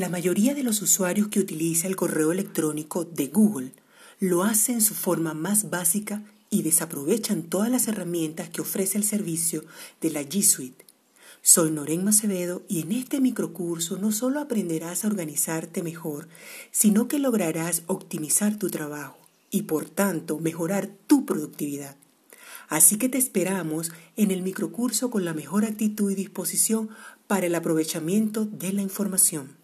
La mayoría de los usuarios que utiliza el correo electrónico de Google lo hace en su forma más básica y desaprovechan todas las herramientas que ofrece el servicio de la G Suite. Soy Noren Macevedo y en este microcurso no solo aprenderás a organizarte mejor, sino que lograrás optimizar tu trabajo y por tanto mejorar tu productividad. Así que te esperamos en el microcurso con la mejor actitud y disposición para el aprovechamiento de la información.